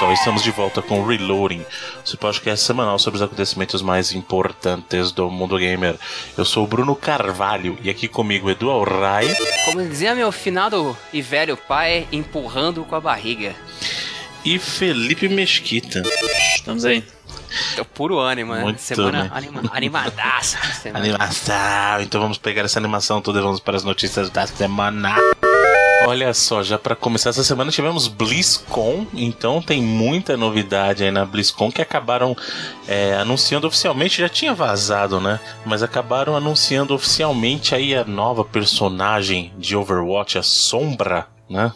pessoal, estamos de volta com Reloading, seu podcast semanal sobre os acontecimentos mais importantes do mundo gamer. Eu sou o Bruno Carvalho e aqui comigo Edu Alray. Como dizia meu finado e velho pai, empurrando com a barriga. E Felipe Mesquita. Estamos aí. É puro ânimo, né? Muito Semana bem. anima, animadaça. semana. Animação, então vamos pegar essa animação toda e vamos para as notícias da semana. Olha só, já para começar essa semana tivemos BlizzCon, então tem muita novidade aí na BlizzCon que acabaram é, anunciando oficialmente, já tinha vazado, né? Mas acabaram anunciando oficialmente aí a nova personagem de Overwatch, a Sombra, né?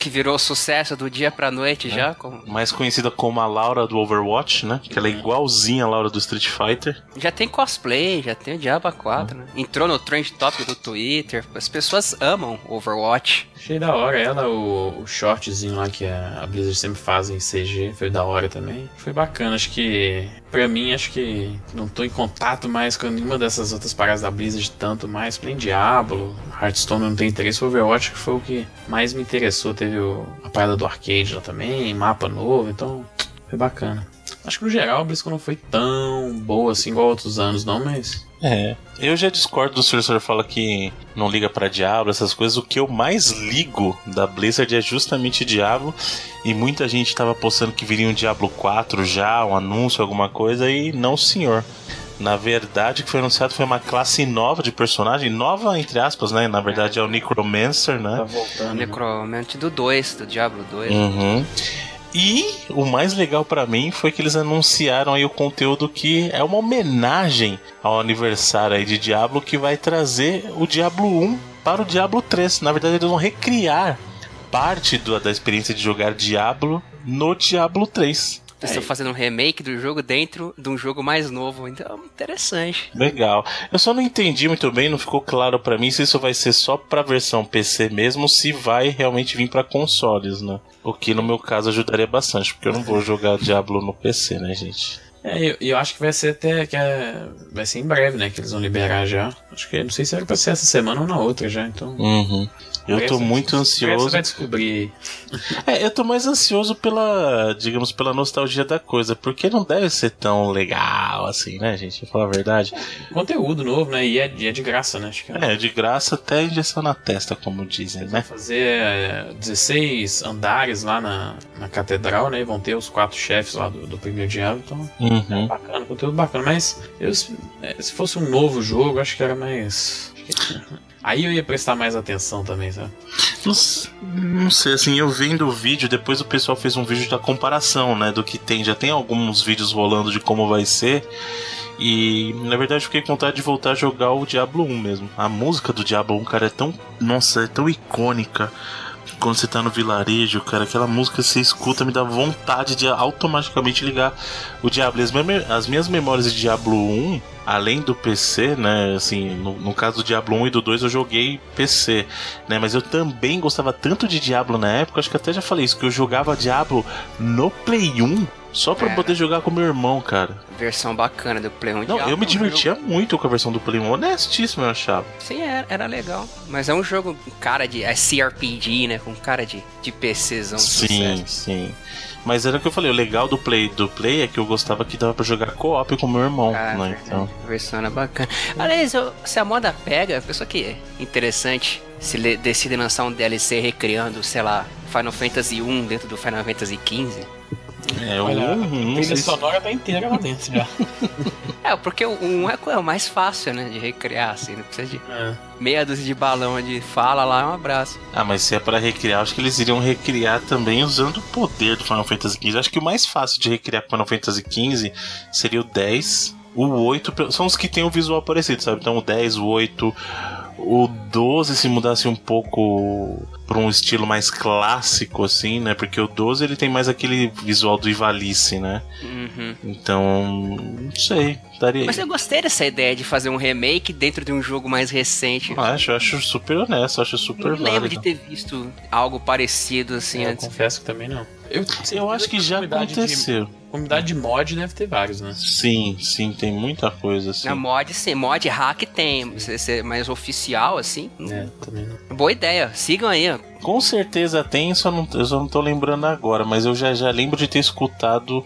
Que virou sucesso do dia pra noite já. com- Mais conhecida como a Laura do Overwatch, né? Que ela é igualzinha a Laura do Street Fighter. Já tem cosplay, já tem o Diaba 4, né? Entrou no trend topic do Twitter. As pessoas amam Overwatch. Achei da hora ela, o, o shortzinho lá que a, a Blizzard sempre faz em CG, foi da hora também. Foi bacana, acho que. Pra mim, acho que não tô em contato mais com nenhuma dessas outras paradas da Blizzard tanto mais, nem Diablo, Hearthstone não tem interesse, Overwatch que foi o que mais me interessou. Teve o- a parada do arcade lá também, mapa novo, então foi bacana. Acho que no geral a BlizzCon não foi tão boa assim igual outros anos, não, mas. É, eu já discordo do senhor, o senhor fala que não liga pra Diablo, essas coisas. O que eu mais ligo da Blizzard é justamente Diablo. E muita gente tava postando que viria um Diablo 4 já, um anúncio, alguma coisa, e não, senhor. Na verdade, o que foi anunciado foi uma classe nova de personagem, nova entre aspas, né? Na verdade é o Necromancer, Tá né? voltando. né? Necromante do 2, do Diablo 2. Uhum. E o mais legal pra mim foi que eles anunciaram aí o conteúdo que é uma homenagem ao aniversário aí de Diablo que vai trazer o Diablo 1 para o Diablo 3. Na verdade, eles vão recriar parte do- da experiência de jogar Diablo no Diablo 3. Eles estão fazendo um remake do jogo dentro de um jogo mais novo. Então, interessante. Legal. Eu só não entendi muito bem, não ficou claro pra mim se isso vai ser só pra versão PC mesmo, ou se vai realmente vir pra consoles, né? O que no meu caso ajudaria bastante, porque eu não vou jogar Diablo no PC, né, gente? É, eu, eu acho que vai ser até que é, vai ser em breve, né, que eles vão liberar já. Acho que não sei se era pra ser essa semana ou na outra já, então. Uhum. Eu tô muito ansioso. Você vai descobrir. É, eu tô mais ansioso pela, digamos, pela nostalgia da coisa, porque não deve ser tão legal assim, né, gente? Pra falar a verdade. Conteúdo novo, né? E é, é de graça, né? Acho que É, de graça até injeção na testa, como dizem, né? fazer é, 16 andares lá na, na catedral, né? E vão ter os quatro chefes lá do, do primeiro diabo, então. Uhum. Bacana, conteúdo bacana. Mas eu, é, se fosse um novo jogo, acho que era mais. Aí eu ia prestar mais atenção também, sabe? Não, não sei, assim, eu vendo o vídeo, depois o pessoal fez um vídeo da comparação, né, do que tem. Já tem alguns vídeos rolando de como vai ser. E na verdade fiquei com vontade de voltar a jogar o Diablo 1 mesmo. A música do Diablo 1, cara, é tão. Nossa, é tão icônica. Quando você tá no vilarejo, cara, aquela música que você escuta me dá vontade de automaticamente ligar o Diablo. As, as minhas memórias de Diablo 1, além do PC, né? Assim, no, no caso do Diablo 1 e do 2 eu joguei PC, né? Mas eu também gostava tanto de Diablo na época, acho que até já falei isso, que eu jogava Diablo no Play 1 só pra É. poder jogar com meu irmão, cara. Versão bacana do Play 1. Não, eu me é divertia muito com a versão do Play 1, honestíssimo eu achava. jogo- Sim, era, era legal. Mas é um jogo com cara de. É CRPG, né? Com cara de, de PCzão Sim, sucesso. sim. Mas era o que eu falei, o legal do Play do Play é que eu gostava que dava pra jogar co-op com meu irmão, Ah, né? Então. Versão era bacana. Aliás, eu- se a moda pega, pessoa que é interessante, se decide lançar um DLC recriando, sei lá, Final Fantasy 1 dentro do Final Fantasy 15. É, o Olha, um, a trilha sei se- sonora tá inteira lá dentro já. É, porque o 1 é é o mais fácil, né? De recriar, assim. Não precisa de É. meia dúzia de balão de fala lá, um abraço. Ah, mas se é pra recriar, acho que eles iriam recriar também usando o poder do Final Fantasy XV. Acho que o mais fácil de recriar pro Final Fantasy XV seria o 10. O 8 são os que tem o visual parecido, sabe? Então o 10, o 8, o 12 se mudasse um pouco pra um estilo mais clássico, assim, né? Porque o 12 ele tem mais aquele visual do Ivalice, né? Uhum. Então, não sei, daria. Mas eu gostei dessa ideia de fazer um remake dentro de um jogo mais recente. Acho, acho super honesto, acho super Eu não lembro de ter visto algo parecido assim Eu antes. confesso que também não. Eu, Eu acho que já comunidade de- aconteceu. Comunidade de mod deve ter vários, né? Sim, sim, tem muita coisa assim. Na mod, sim, mod hack tem, mas oficial, assim, É, também não. boa ideia. Sigam aí. Com certeza tem, só não, eu só não tô lembrando agora, mas eu já, já lembro de ter escutado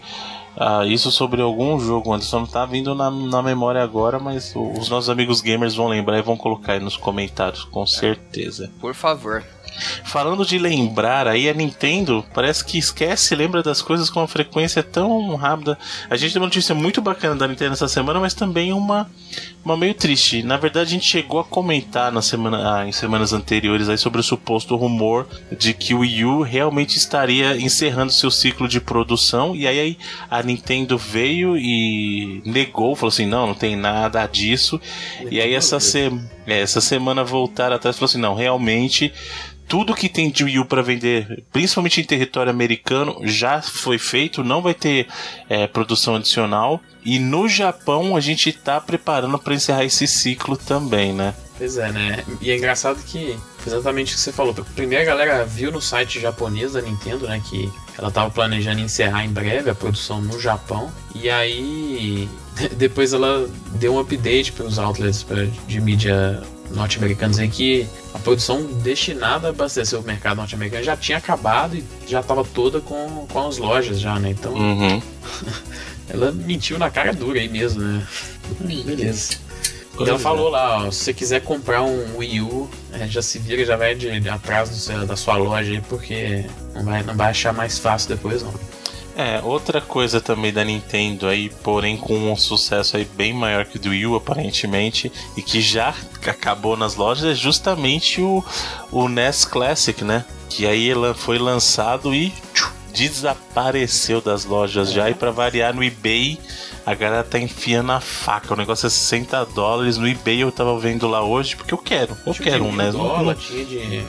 ah, isso sobre algum jogo antes. Só não tá vindo na, na memória agora, mas o- os nossos amigos gamers vão lembrar e vão colocar aí nos comentários, com certeza. Por favor. Falando de lembrar, aí a Nintendo parece que esquece, lembra das coisas com uma frequência tão rápida. A gente tem uma notícia muito bacana da Nintendo essa semana, mas também uma, uma meio triste. Na verdade, a gente chegou a comentar na semana, ah, em semanas anteriores aí sobre o suposto rumor de que o Wii U realmente estaria encerrando seu ciclo de produção. E aí a Nintendo veio e negou, falou assim: não, não tem nada disso. E aí essa, se- é, essa semana voltaram atrás e falou assim: não, realmente tudo que tem de Wii U para vender, principalmente em território americano, já foi feito, não vai ter é, produção adicional. E no Japão a gente tá preparando para encerrar esse ciclo também, né? Pois é, né? E é engraçado que exatamente o que você falou. Primeiro a galera viu no site japonês da Nintendo, né, que ela tava planejando encerrar em breve a produção no Japão. E aí depois ela deu um update para os outlets pra- de mídia norte-americanos aí que a produção destinada a abastecer o mercado norte-americano já tinha acabado e já estava toda com, com as lojas já, né? Então Uhum. ela mentiu na cara dura aí mesmo, né? Beleza. Pois ela falou lá, ó, se você quiser comprar um Wii U, é, já se vira, já vai de, de atrás seu- da sua loja aí, porque não vai, não vai achar mais fácil depois, não. É, outra coisa também da Nintendo aí, porém com um sucesso aí bem maior que o do Wii U, aparentemente, e que já acabou nas lojas, é justamente o, o NES Classic, né? Que aí ela foi lançado e tchu, desapareceu das lojas já, e pra variar no eBay, a galera tá enfiando a faca. O negócio é 60 dólares no eBay, eu tava vendo lá hoje, porque eu quero, eu Tinha quero um NES. dólar, tinha de... É,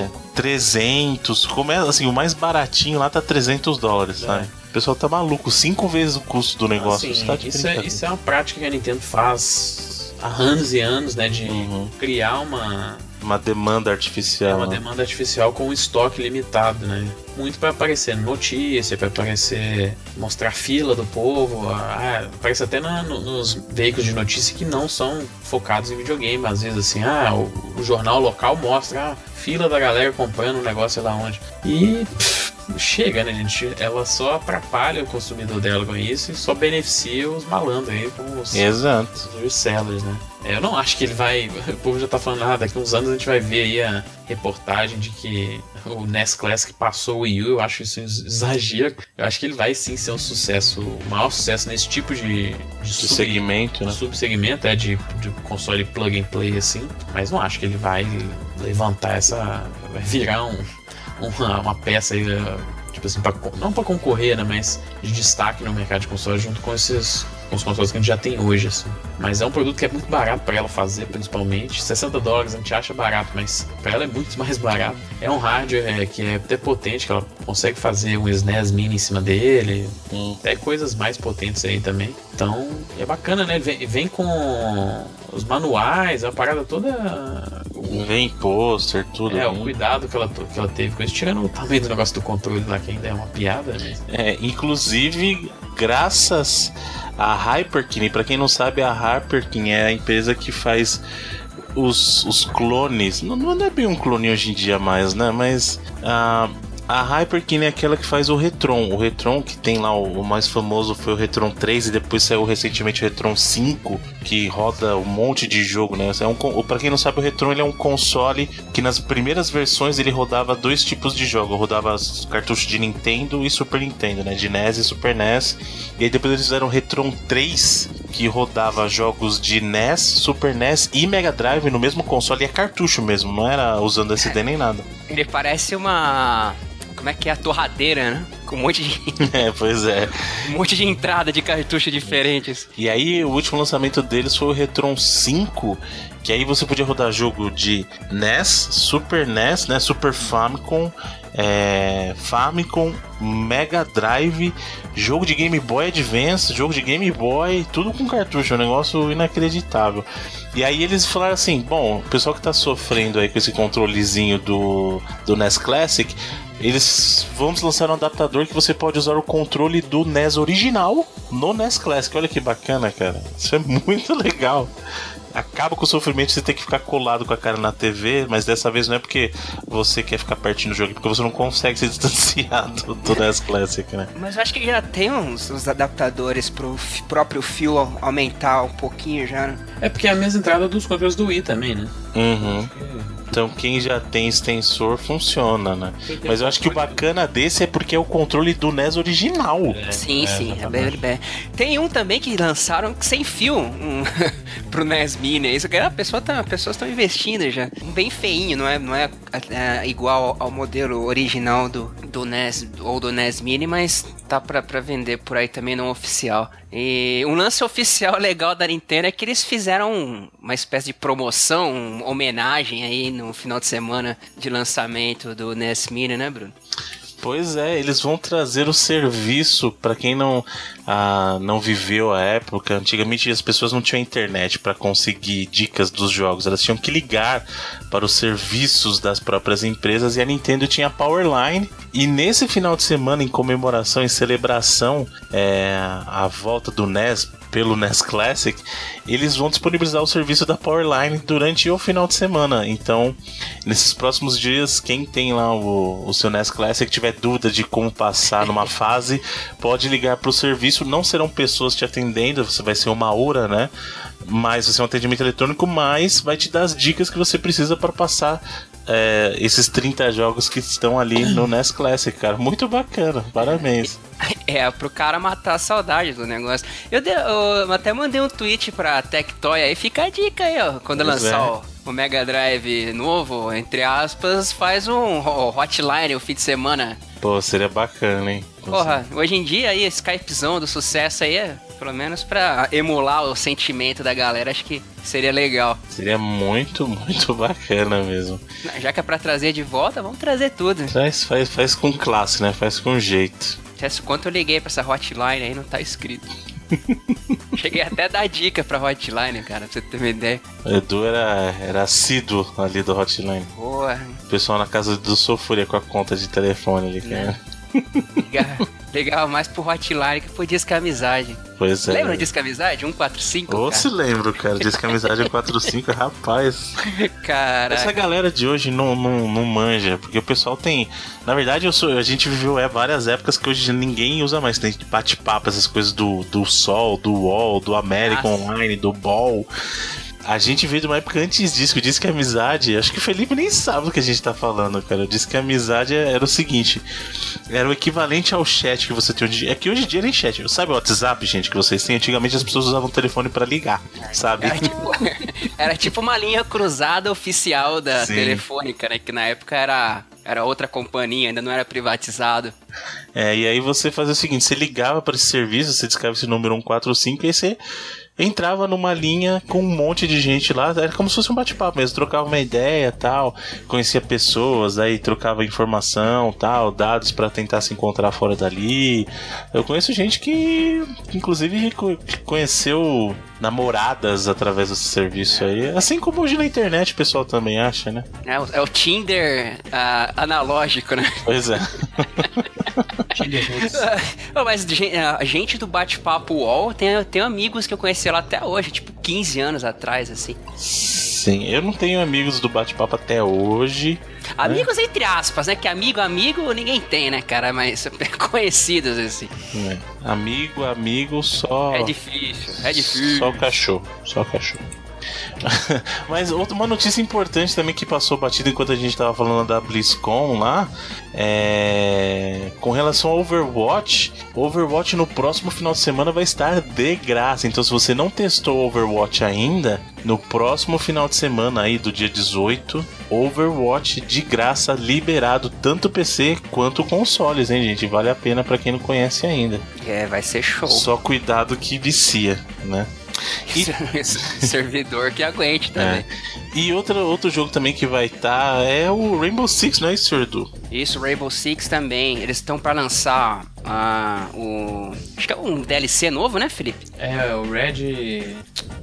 louco. 300. Como é assim, o mais baratinho lá tá 300 dólares, sabe? O pessoal tá maluco, cinco vezes o custo do negócio. Assim, Isso tá isso, é, isso é uma prática que a Nintendo faz há anos e anos, né? De Uhum. criar uma, Uma demanda é artificial. uma né? demanda artificial com um estoque limitado, né? Muito para aparecer notícia, para aparecer mostrar fila do povo, ah, aparece até na- no- nos veículos de notícia que não são focados em videogame, às vezes assim, ah, o, o jornal local mostra a fila da galera comprando um negócio sei lá onde. E pff, chega, né, gente? Ela só atrapalha o consumidor dela com isso e só beneficia os malandros aí com os, Exato. os resellers, né? É, Eu não acho que ele vai. O povo já tá falando, ah, daqui uns anos a gente vai ver aí a reportagem de que o NES Classic passou o Wii U. Eu acho isso um exagero. Eu acho que ele vai sim ser um sucesso, o maior sucesso nesse tipo de, de, De sub- segmento, né? subsegmento, é de, de console plug and play assim. Mas não acho que ele vai levantar essa. Vai virar um, uma, uma peça aí. eh, Tipo assim, pra, não pra concorrer, né? Mas de destaque no mercado de console junto com esses. Com os consoles que a gente já tem hoje, assim. Mas é um produto que é muito barato pra ela fazer, principalmente. 60 dólares a gente acha barato, mas pra ela é muito mais barato. É um hardware é, que é até potente, que ela consegue fazer um SNES Mini em cima dele. Até coisas mais potentes aí também. Então, é bacana, né? Vem, vem com os manuais, a parada toda. Vem pôster, tudo. é, o vem. cuidado que ela, que ela teve com isso, tirando o tamanho do negócio do controle lá, que ainda é uma piada, né? É, inclusive, graças a Hyperkin, pra quem não sabe, a Hyperkin é a empresa que faz os, os clones. Não, não é bem um clone hoje em dia mais, né? Mas a, a Hyperkin é aquela que faz o Retron. O Retron, que tem lá o, o mais famoso foi o Retron 3 e depois saiu recentemente o Retron 5, que roda um monte de jogo, né? É um, pra quem não sabe, o Retron ele é um console que nas primeiras versões ele rodava dois tipos de jogo. Rodava os cartuchos de Nintendo e Super Nintendo, né? De NES e Super NES. E aí depois eles fizeram o Retron 3, que rodava jogos de NES, Super NES e Mega Drive no mesmo console. E é cartucho mesmo, não era usando SD nem nada. Ele parece uma. Como é que é a torradeira, né? Com um monte de, É, pois é. um monte de entrada de cartucho diferentes. E aí, o último lançamento deles foi o Retron 5, que aí você podia rodar jogo de NES, Super NES, né, Super Famicom, é, Famicom, Mega Drive, jogo de Game Boy Advance, jogo de Game Boy, tudo com cartucho, um negócio inacreditável. E aí eles falaram assim, bom, o pessoal que tá sofrendo aí com esse controlezinho do, do NES Classic, eles vão lançar um adaptador que você pode usar o controle do NES original no NES Classic. Olha que bacana, cara. Isso é muito legal acaba com o sofrimento de você ter que ficar colado com a cara na TV, mas dessa vez não é porque você quer ficar pertinho do jogo, é porque você não consegue se distanciar do, do NES Classic, né? Mas eu acho que já tem uns, uns adaptadores pro próprio fio aumentar um pouquinho já, né? É porque é a mesma entrada dos controles do Wii também, né? Uhum. Então quem já tem extensor funciona, né? Mas eu acho que o bacana desse é porque é o controle do NES original. É, sim, é, sim, é bem, bem. Tem um também que lançaram sem fio um, pro NES Mini. Isso que a pessoa tá, pessoas estão investindo já. Bem feinho, não é, não é, é igual ao modelo original do, do NES ou do NES Mini, mas tá pra, pra vender por aí também não oficial. E um lance oficial legal da Nintendo é que eles fizeram uma espécie de promoção, uma homenagem aí no final de semana de lançamento do NES Mini, né, Bruno? Pois é, eles vão trazer o serviço para quem não ah, não viveu a época. Antigamente as pessoas não tinham internet para conseguir dicas dos jogos, elas tinham que ligar para os serviços das próprias empresas e a Nintendo tinha a Powerline. E nesse final de semana, em comemoração, em celebração é, a volta do NES pelo NES Classic, eles vão disponibilizar o serviço da Powerline durante o final de semana. Então, nesses próximos dias, quem tem lá o, o seu NES Classic tiver dúvida de como passar numa fase, pode ligar para o serviço. Não serão pessoas te atendendo, você vai ser uma hora, né? Mas vai ser um atendimento eletrônico, mas vai te dar as dicas que você precisa para passar é, esses 30 jogos que estão ali no NES Classic, cara. Muito bacana, parabéns. É, pro cara matar a saudade do negócio. Eu, de, eu até mandei um tweet pra Tectoy aí, fica a dica aí, ó. Quando pois lançar é. o, o, Mega Drive novo, entre aspas, faz um hotline o fim de semana. Pô, seria bacana, hein? Porra, hoje em dia aí, Skypezão do sucesso aí, é, pelo menos pra emular o sentimento da galera, acho que seria legal. Seria muito, muito bacana mesmo. Já que é pra trazer de volta, vamos trazer tudo. Faz, faz, faz com classe, né? Faz com jeito. Quanto eu liguei pra essa hotline aí, não tá escrito. Cheguei até a dar dica pra hotline, cara, pra você ter uma ideia. O Edu era, era assíduo ali do hotline. O pessoal na casa do sofria com a conta de telefone ali, cara. Ligava, ligava mais pro hotline que foi disco amizade. Pois é. Lembra disco amizade? 145? Ou se lembro, cara. Disco amizade 145, rapaz. Cara. Essa galera de hoje não, não, não manja, porque o pessoal tem. Na verdade, eu sou, a gente viveu é, várias épocas que hoje ninguém usa mais. Tem bate-papo, essas coisas do, do Sol, do UOL, do American Nossa. Online, do Ball. A gente veio de uma época antes disso, que disse que a amizade. Acho que o Felipe nem sabe do que a gente tá falando, cara. Eu disse que a amizade era o seguinte: era o equivalente ao chat que você tem hoje. É que hoje em dia nem chat. Sabe o WhatsApp, gente, que vocês têm? Antigamente as pessoas usavam o telefone para ligar, sabe? Era tipo, era tipo, uma linha cruzada oficial da Sim. telefônica, né? Que na época era era outra companhia, ainda não era privatizado. É, e aí você fazia o seguinte: você ligava para esse serviço, você descreve esse número 145 e aí você entrava numa linha com um monte de gente lá, era como se fosse um bate-papo mesmo, trocava uma ideia tal, conhecia pessoas, aí trocava informação tal, dados para tentar se encontrar fora dali. Eu conheço gente que, inclusive, conheceu namoradas através desse serviço aí, assim como hoje na internet o pessoal também acha, né? É, o, é o Tinder uh, analógico, né? Pois é. Mas a gente do bate-papo UOL tem, tem amigos que eu conheci lá até hoje, tipo 15 anos atrás, assim. Sim, eu não tenho amigos do bate-papo até hoje. Né? Amigos né? entre aspas, né? Que amigo, amigo ninguém tem, né, cara? Mas conhecidos, assim. É. Amigo, amigo, só. É difícil, é difícil. Só o cachorro, só o cachorro. Mas outra, uma notícia importante também que passou batida enquanto a gente estava falando da BlizzCon lá é... com relação ao Overwatch. Overwatch no próximo final de semana vai estar de graça. Então, se você não testou Overwatch ainda, no próximo final de semana aí do dia 18, Overwatch de graça liberado tanto PC quanto consoles, hein, gente? Vale a pena para quem não conhece ainda. É, vai ser show. Só cuidado que vicia, né? E... servidor que aguente também. É. E outro, outro jogo também que vai estar tá é o Rainbow Six, não é isso, Edu? Isso, Rainbow Six também. Eles estão para lançar ah, o. Acho que é um DLC novo, né, Felipe? É, o Red.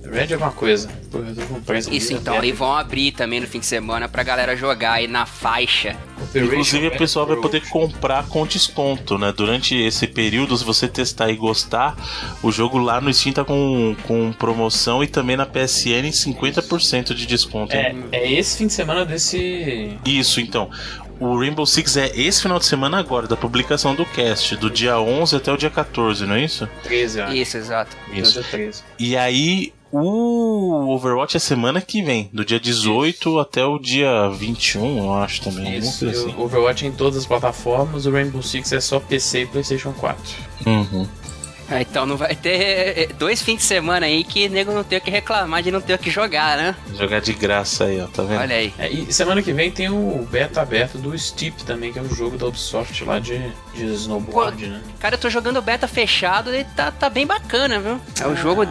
Red é alguma coisa. Pô, eu tô com preço Isso, então. E vão abrir também no fim de semana pra galera jogar aí na faixa. Inclusive, o pessoal vai poder comprar com desconto, né? Durante esse período, se você testar e gostar, o jogo lá no Steam tá com, com promoção e também na PSN 50% de desconto. É, é esse fim de semana desse. Isso, então. O Rainbow Six é esse final de semana agora, da publicação do cast, do dia 11 até o dia 14, não é isso? 13, acho. Isso, exato. Isso. 13. E aí, o Overwatch é semana que vem, do dia 18 Isso. até o dia 21, eu acho também. Isso, assim. o Overwatch é em todas as plataformas, o Rainbow Six é só PC e PlayStation 4. Uhum. É, então não vai ter é, dois fins de semana aí que nego não tem o que reclamar de não ter o que jogar, né? Jogar de graça aí, ó, tá vendo? Olha aí. É, e semana que vem tem o beta aberto do Steep também, que é um jogo da Ubisoft lá de, de snowboard, Pô, né? Cara, eu tô jogando beta fechado e tá, tá bem bacana, viu? É o ah, jogo.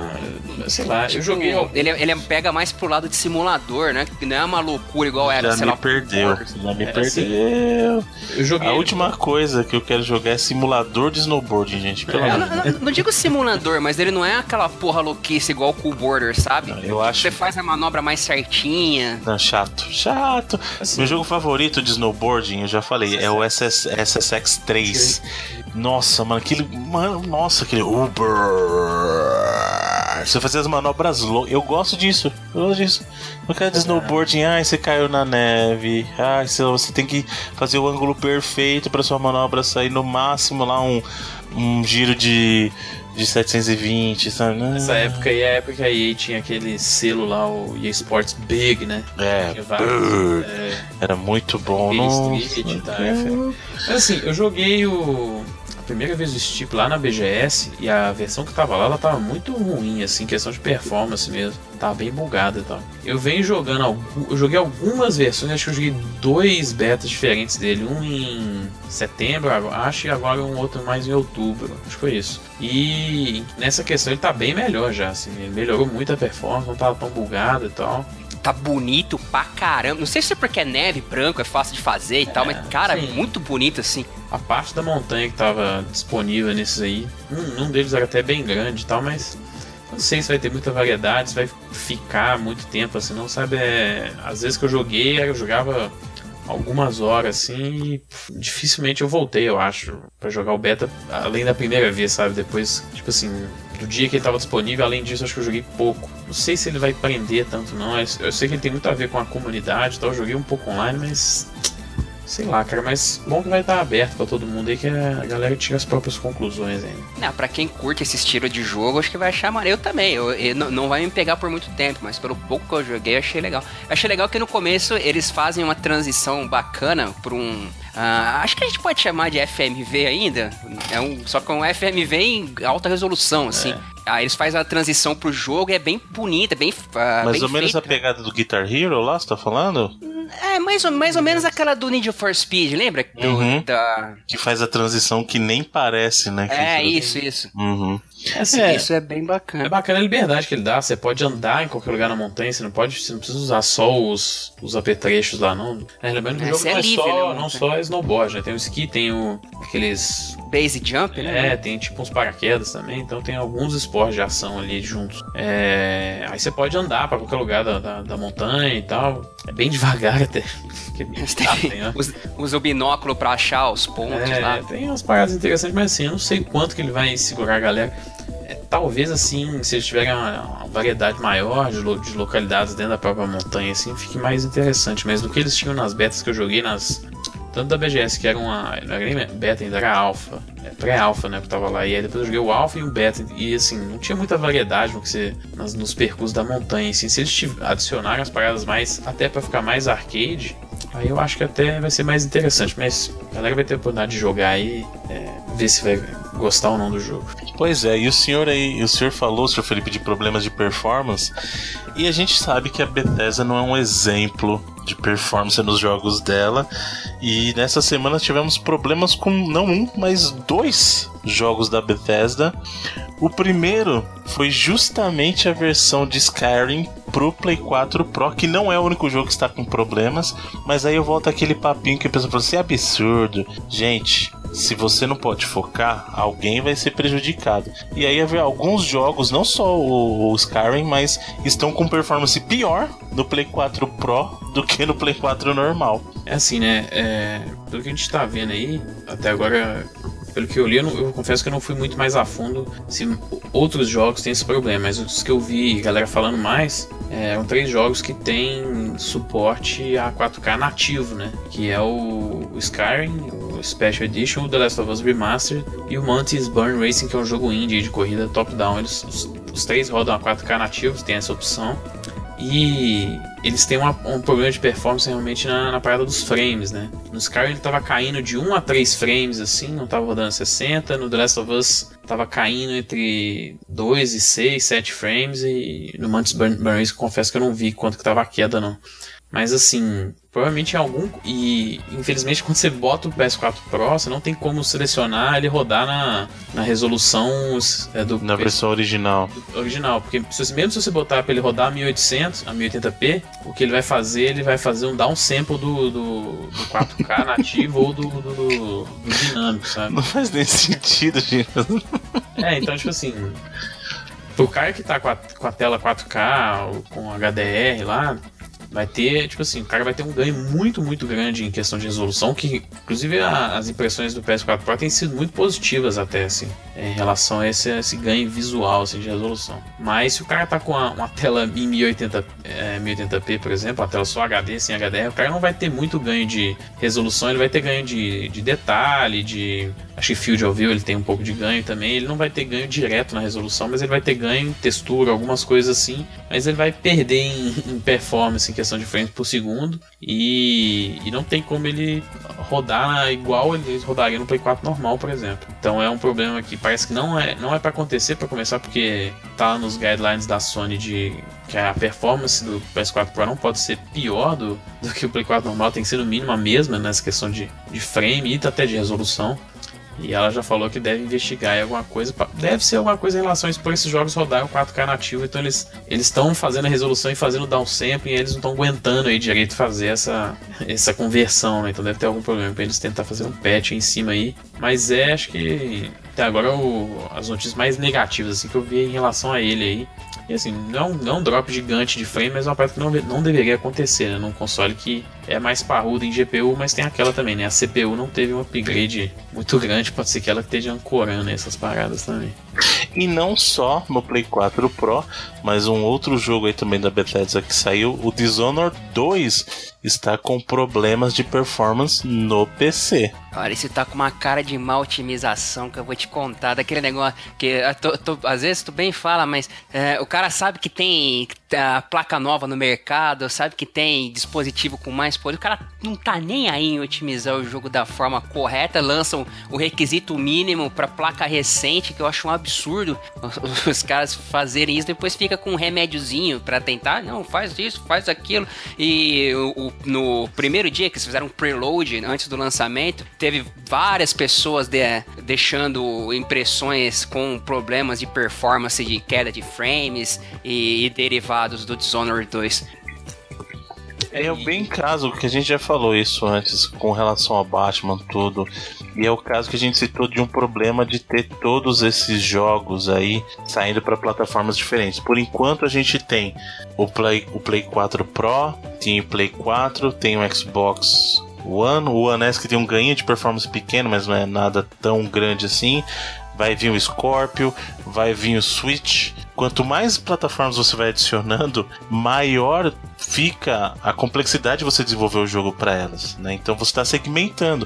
Sei lá, tipo, eu joguei. Ele, ele pega mais pro lado de simulador, né? Que não é uma loucura igual era, já sei me lá. Perdeu, já me é, perdeu. Assim, eu joguei. A última coisa que eu quero jogar é simulador de snowboard, gente. Pelo é, amor. Não, não, digo simulador, mas ele não é aquela porra louquice igual o Cool Border, sabe? Não, eu acho. Você faz a manobra mais certinha. Não, chato. Chato. Assim, Meu jogo favorito de snowboarding, eu já falei, é o SS, SSX 3. Nossa, mano, aquele. Mano, nossa, aquele Uber. Você fazer as manobras loucas. Eu gosto disso. Eu gosto disso. No cara de snowboarding, ai, você caiu na neve. Ai, você tem que fazer o ângulo perfeito para sua manobra sair no máximo lá um, um giro de de 720, sabe? Nessa época aí, a época que a EA tinha aquele selo lá, o EA Sports Big, né? É, vários, é era muito bom. Street, tá, é. Mas assim, eu joguei o primeira vez o Steep lá na BGS e a versão que tava lá, ela tava muito ruim, assim, questão de performance mesmo. Tava bem bugada e tal. Eu venho jogando, eu joguei algumas versões, acho que eu joguei dois betas diferentes dele. Um em setembro, acho, e agora um outro mais em outubro. Acho que foi isso. E nessa questão ele tá bem melhor já, assim. Melhorou muito a performance, não tava tão bugado e tal tá bonito pra caramba. Não sei se é porque é neve, branco, é fácil de fazer e é, tal, mas, cara, sim. é muito bonito assim. A parte da montanha que tava disponível nesses aí, um, um deles era até bem grande e tal, mas não sei se vai ter muita variedade, se vai ficar muito tempo assim, não sabe. É... Às vezes que eu joguei, eu jogava algumas horas assim e dificilmente eu voltei, eu acho, para jogar o beta além da primeira vez, sabe? Depois, tipo assim, do dia que ele estava disponível. Além disso, acho que eu joguei pouco. Não sei se ele vai prender tanto, não. Eu sei que ele tem muito a ver com a comunidade e tal. Eu joguei um pouco online, mas. Sei lá, cara, mas bom que vai estar aberto para todo mundo aí que a galera tira as próprias conclusões aí. Não, pra quem curte esse estilo de jogo, acho que vai achar maneiro também. Eu, eu, não vai me pegar por muito tempo, mas pelo pouco que eu joguei, eu achei legal. Eu achei legal que no começo eles fazem uma transição bacana por um Uh, acho que a gente pode chamar de FMV ainda. É um, só que é um FMV em alta resolução, assim. É. Aí eles fazem a transição pro jogo e é bem bonita, bem. Uh, Mais bem ou menos a pegada do Guitar Hero lá, você tá falando? É, mais ou, mais ou menos aquela do Need for Speed, lembra? Do, uhum. da... Que faz a transição que nem parece, né? É, isso, isso. Uhum. É, assim, é, isso é bem bacana. É bacana a liberdade que ele dá. Você pode andar em qualquer lugar na montanha, você não pode, você não precisa usar só os, os apetrechos lá, não. É, lembrando que o jogo é não, é livre, só, né, não só é snowboard, né? Tem o esqui, tem o, aqueles. Base jump, né? É, tem tipo uns paraquedas também, então tem alguns esportes de ação ali juntos. É, aí você pode andar para qualquer lugar da, da, da, montanha e tal. É bem devagar até. É chato, né? usa, usa o binóculo pra achar os pontos é, lá. Tem umas paradas interessantes, mas assim, eu não sei quanto que ele vai segurar a galera talvez assim, se eles tiverem uma, uma variedade maior de, lo, de, localidades dentro da própria montanha, assim, fique mais interessante. Mas do que eles tinham nas betas que eu joguei, nas tanto da BGS, que era uma. Não era nem beta, ainda era alfa. É, pré-alfa, né? Que tava lá. E aí depois eu joguei o alfa e o beta. E assim, não tinha muita variedade no que você, nas, nos percursos da montanha. Assim, se eles adicionarem as paradas mais. Até para ficar mais arcade, aí eu acho que até vai ser mais interessante. Mas a galera vai ter a oportunidade de jogar aí, é, ver se vai gostar ou não do jogo. Pois é, e o senhor aí, o senhor falou, senhor Felipe, de problemas de performance, e a gente sabe que a Bethesda não é um exemplo de performance nos jogos dela. E nessa semana tivemos problemas com não um, mas dois jogos da Bethesda O primeiro foi justamente a versão de Skyrim pro Play 4 Pro, que não é o único jogo que está com problemas, mas aí eu volto aquele papinho que a pessoa falou assim: é absurdo. Gente, se você não pode focar, alguém vai ser prejudicado. E aí haver alguns jogos, não só o, o, Skyrim, mas estão com performance pior no Play 4 Pro do que no Play 4 normal. É assim, né? É, pelo que a gente tá vendo aí, até agora pelo que eu li, eu, não, eu, confesso que eu não fui muito mais a fundo se outros jogos têm esse problema, mas os que eu vi galera falando mais é, eram três jogos que têm suporte a 4K nativo, né? Que é o, o Skyrim, Special Edition, o The Last of Us Remastered e o Mantis Burn Racing, que é um jogo indie de corrida top-down. Eles, os, os três rodam a 4K nativos, tem essa opção. E eles têm uma, um problema de performance realmente na, na parada dos frames, né? No Skyrim ele tava caindo de 1 a 3 frames assim, não tava rodando 60. No The Last of Us tava caindo entre 2 e 6, 7 frames. E no Mantis Burn, Burn confesso que eu não vi quanto que tava a queda não. Mas assim, provavelmente em algum. E infelizmente quando você bota o PS4 Pro, você não tem como selecionar ele rodar na, na resolução é, do. Na versão original. Original, porque se, mesmo se você botar para ele rodar a 1800, a 1080p, o que ele vai fazer, ele vai fazer um downsample do, do, do 4K nativo ou do, do, do, do dinâmico, sabe? Não faz nem sentido, gente. É, então, tipo assim. Pro cara que tá com a, com a tela 4K, ou com HDR lá, vai ter, tipo assim, o cara vai ter um ganho muito, muito grande em questão de resolução, que inclusive a, as impressões do PS4 Pro têm sido muito positivas até, assim, em relação a esse, esse ganho visual, assim, de resolução. Mas se o cara tá com uma, uma tela em 1080, é, 1080p, por exemplo, a tela só HD, sem HDR, o cara não vai ter muito ganho de resolução, ele vai ter ganho de, de detalhe, de Acho que Field of View ele tem um pouco de ganho também. Ele não vai ter ganho direto na resolução, mas ele vai ter ganho em textura, algumas coisas assim. Mas ele vai perder em, em performance, em questão de frames por segundo. E, e, não tem como ele rodar igual ele rodaria no Play 4 normal, por exemplo. Então é um problema que parece que não é, não é para acontecer para começar, porque tá nos guidelines da Sony de que a performance do PS4 Pro não pode ser pior do, do que o Play 4 normal, tem que ser no mínimo a mesma nessa questão de, de frame e até de resolução. E ela já falou que deve investigar alguma coisa. Pra... Deve ser alguma coisa em relação a isso, por esses jogos rodarem o 4K nativo. Então eles estão fazendo a resolução e fazendo downsampling. E eles não estão aguentando aí direito fazer essa, essa conversão, né? Então deve ter algum problema para eles tentar fazer um patch em cima aí. Mas é, acho que até agora o, as notícias mais negativas assim, que eu vi em relação a ele aí. E assim, não, não é um drop gigante de frame, mas é uma parte que não, não deveria acontecer, né? Num console que é mais parrudo em GPU, mas tem aquela também, né? A CPU não teve um upgrade muito grande, pode ser que ela esteja ancorando essas paradas também. E não só no Play 4 Pro, mas um outro jogo aí também da Bethesda que saiu, o Dishonored 2, está com problemas de performance no PC. Olha, isso tá com uma cara de má otimização que eu vou te contar. Daquele negócio que tô, tô, às vezes tu bem fala, mas é, o cara sabe que tem a placa nova no mercado, sabe que tem dispositivo com mais poder. O cara não tá nem aí em otimizar o jogo da forma correta, lançam o requisito mínimo para placa recente, que eu acho um absurdo os caras fazerem isso. Depois fica com um remédiozinho para tentar, não, faz isso, faz aquilo. E o, o, no primeiro dia que eles fizeram um preload antes do lançamento, teve várias pessoas de, deixando impressões com problemas de performance, de queda de frames e, e derivados do Dishonored 2. É bem caso que a gente já falou isso antes com relação a Batman tudo. E é o caso que a gente citou de um problema de ter todos esses jogos aí saindo para plataformas diferentes. Por enquanto a gente tem o Play, o Play 4 Pro, tem o Play 4, tem o Xbox One, o One S que tem um ganho de performance pequeno, mas não é nada tão grande assim. Vai vir o Scorpio, vai vir o Switch. Quanto mais plataformas você vai adicionando, maior fica a complexidade de você desenvolver o jogo para elas, né? Então você está segmentando.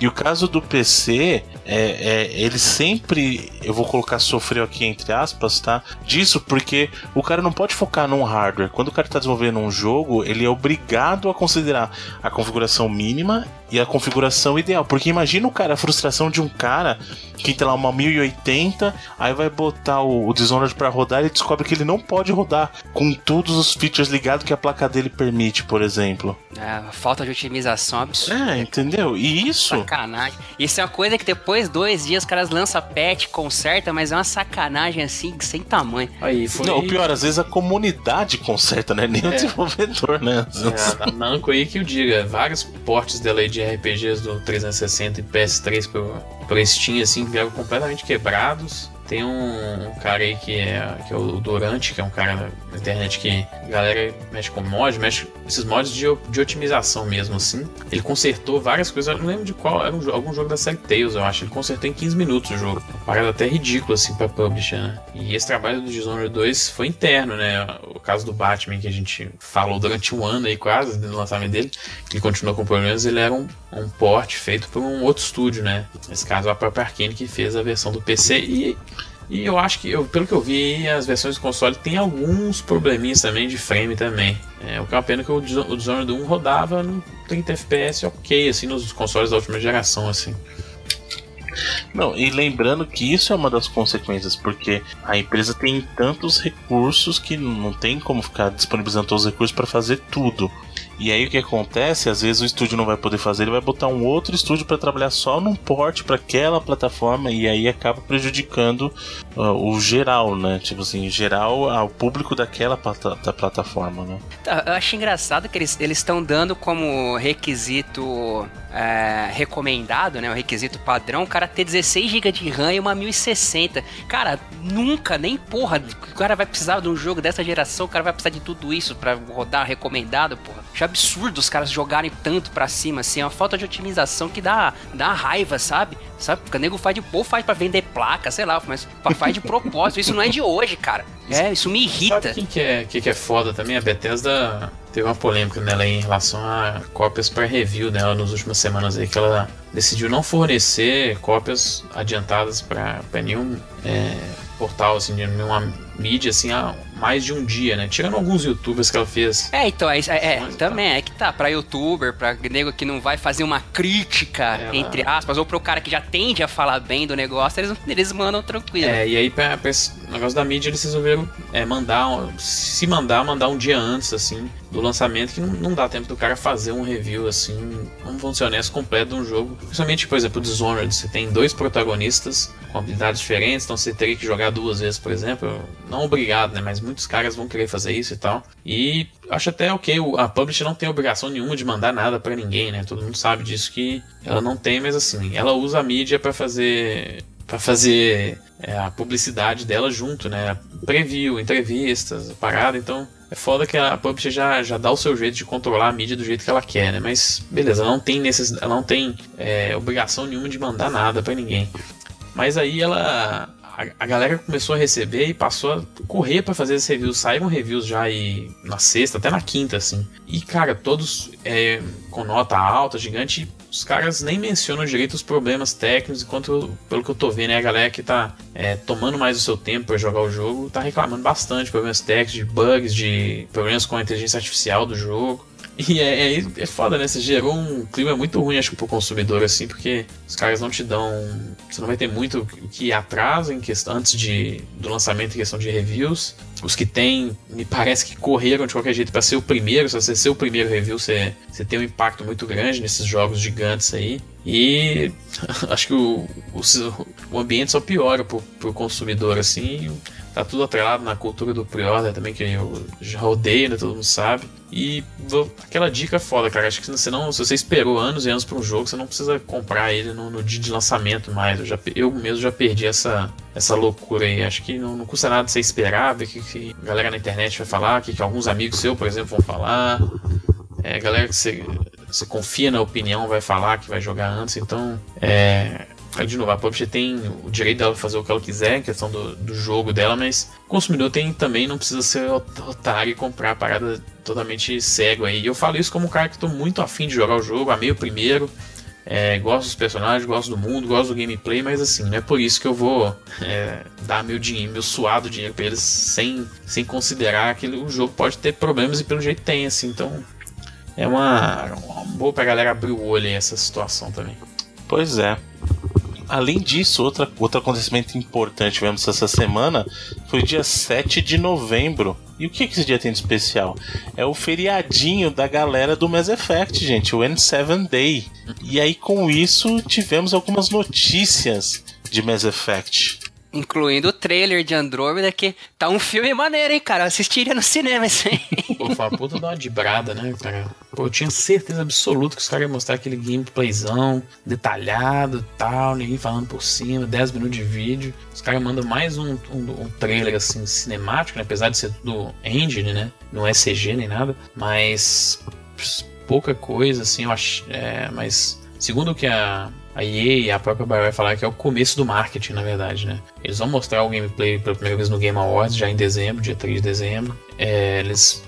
E o caso do PC é, é, ele sempre, eu vou colocar sofreu aqui entre aspas, tá? Disso porque o cara não pode focar num hardware. Quando o cara está desenvolvendo um jogo, ele é obrigado a considerar a configuração mínima e a configuração ideal. Porque imagina o cara, a frustração de um cara que tem lá uma 1080, aí vai botar o, o Dishonored para rodar rodar, ele descobre que ele não pode rodar com todos os features ligados que a placa dele permite, por exemplo. É, falta de otimização absurda. É, entendeu? E isso. Sacanagem. Isso é uma coisa que depois, dois dias, os caras lançam patch, conserta, mas é uma sacanagem assim, sem tamanho. Aí foi. Não, o pior, às vezes a comunidade conserta, né? Nem o É. desenvolvedor, né? É, a Namco aí que eu diga, vários portes dela aí de RPGs do 360 e PS3 pro, pro Steam, assim, vieram completamente quebrados. Tem um, um cara aí que é, que é o Durante, que é um cara na internet que a galera mexe com mod, mexe esses mods de, de otimização mesmo, assim. Ele consertou várias coisas, eu não lembro de qual, era um, algum jogo da série Tales, eu acho. Ele consertou em 15 minutos o jogo. Uma parada até ridícula, assim, pra publisher, né? E esse trabalho do Dishonored 2 foi interno, né? O caso do Batman, que a gente falou durante um ano aí quase, no lançamento dele, ele continuou com problemas, ele era um, um port feito por um outro estúdio, né? Nesse caso, a própria Arkane que fez a versão do PC e e eu acho que, eu, pelo que eu vi, as versões do console tem alguns probleminhas também de frame também. É, o que é uma pena que o, Dis- o Dishonored 1 rodava no 30 FPS ok, assim, nos consoles da última geração, assim. Não, e lembrando que isso é uma das consequências, porque a empresa tem tantos recursos que não tem como ficar disponibilizando todos os recursos para fazer tudo. E aí o que acontece? Às vezes o estúdio não vai poder fazer, ele vai botar um outro estúdio para trabalhar só num porte para aquela plataforma e aí acaba prejudicando ah, o geral, né? Tipo assim, geral ao público daquela plata- da plataforma, né? Tá, Eu acho engraçado que eles estão dando como requisito é, recomendado, né? O requisito padrão, o cara ter 16 GB de RAM e uma 1060. Cara, nunca, nem porra, o cara vai precisar de um jogo dessa geração, o cara vai precisar de tudo isso pra rodar recomendado, porra. Acho absurdo os caras jogarem tanto pra cima, assim, é uma falta de otimização que dá, dá raiva, sabe? Sabe? Porque o nego faz de ou faz pra vender placa, sei lá, mas faz de propósito. Isso não é de hoje, cara. É, isso me Sabe irrita. quem que é, que que é foda também? A Bethesda teve uma polêmica nela aí em relação a cópias para review dela nas últimas semanas aí, que ela decidiu não fornecer cópias adiantadas para nenhum é, portal, assim, de nenhuma mídia, assim, há mais de um dia, né? Tirando alguns youtubers que ela fez. É, então, é, é, é, Mas, também é que tá, pra youtuber, pra nego que não vai fazer uma crítica, Ela- entre aspas, ou pro cara que já tende a falar bem do negócio, eles, eles mandam tranquilo. É, e aí pra, pra esse negócio da mídia eles resolveram é, mandar, um- se mandar, mandar um dia antes, assim, do lançamento, que não, não dá tempo do cara fazer um review, assim, ser honestos, completo de um jogo. Principalmente, por exemplo, o Dishonored, você tem dois protagonistas com habilidades diferentes, então você teria que jogar duas vezes, por exemplo. Não obrigado, né, mas muitos caras vão querer fazer isso e tal. E acho até ok, a publisher não tem obrigação nenhuma de mandar nada pra ninguém, né, todo mundo sabe disso que ela não tem, mas assim, ela usa a mídia pra fazer para fazer é, a publicidade dela junto, né? Preview, entrevistas, parada. Então é foda que a publisher já, já dá o seu jeito de controlar a mídia do jeito que ela quer, né? Mas beleza, ela não tem, necess... ela não tem é, obrigação nenhuma de mandar nada pra ninguém. Mas aí ela. A, galera começou a receber e passou a correr pra fazer esses reviews. Saíram reviews já aí na sexta, até na quinta, assim. E, cara, todos é, com nota alta, gigante. Os caras nem mencionam direito os problemas técnicos, enquanto, pelo que eu tô vendo, é a galera que tá é, tomando mais o seu tempo pra jogar o jogo, tá reclamando bastante problemas técnicos, de bugs, de problemas com a inteligência artificial do jogo. E é, é, é foda, né? Você gerou um clima muito ruim, acho que, pro consumidor, assim, porque os caras não te dão. Você não vai ter muito que atrás em questão, antes de, do lançamento em questão de reviews. Os que tem, me parece que correram de qualquer jeito para ser o primeiro. Se você ser o primeiro review, você, você tem um impacto muito grande nesses jogos gigantes aí. E acho que o, o, o ambiente só piora pro, pro consumidor, assim. Tá tudo atrelado na cultura do pre-order também, que eu já odeio, né? Todo mundo sabe. E aquela dica foda, cara. Acho que se, você não, se você esperou anos e anos para um jogo, você não precisa comprar ele no, no dia de lançamento mais. Eu, já, eu mesmo já perdi essa, essa loucura aí. Acho que não, não custa nada você esperar, ver o que, que a galera na internet vai falar, o que, que alguns amigos seus, por exemplo, vão falar. É, galera que você, você confia na opinião vai falar que vai jogar antes, então. É, Aí, de novo, a publisher tem o direito dela fazer o que ela quiser, questão do, do jogo dela, mas o consumidor tem também, não precisa ser ot- otário e comprar a parada totalmente cego aí. Eu falo isso como um cara que estou muito afim de jogar o jogo, amei o primeiro, é, gosto dos personagens, gosto do mundo, gosto do gameplay, mas assim, não é por isso que eu vou é, dar meu dinheiro, meu suado dinheiro pra eles sem, sem considerar que o jogo pode ter problemas e pelo jeito tem, assim, então é uma, uma boa pra galera abrir o olho aí essa situação também. Pois é. Além disso, outra, outro acontecimento importante tivemos essa semana foi dia 7 de novembro. E o que, que esse dia tem de especial? É o feriadinho da galera do Mass Effect, gente, o N7 Day. E aí, com isso, tivemos algumas notícias de Mass Effect. Incluindo o trailer de Andrômeda, que tá um filme maneiro, hein, cara? Eu assistiria no cinema isso aí. Pô, foi uma puta de uma dibrada, né, cara? Pô, eu tinha certeza absoluta que os caras iam mostrar aquele gameplayzão detalhado e tal, ninguém falando por cima, 10 minutos de vídeo. Os caras mandam mais um, um, um, trailer, assim, cinemático, né? Apesar de ser do engine, né? Não é CG nem nada, mas pouca coisa, assim, eu acho. É, mas segundo o que a a EA e a própria BioWare falaram que é o começo do marketing, na verdade, né? Eles vão mostrar o gameplay pela primeira vez no Game Awards, já em dezembro, dia 3 de dezembro. É, eles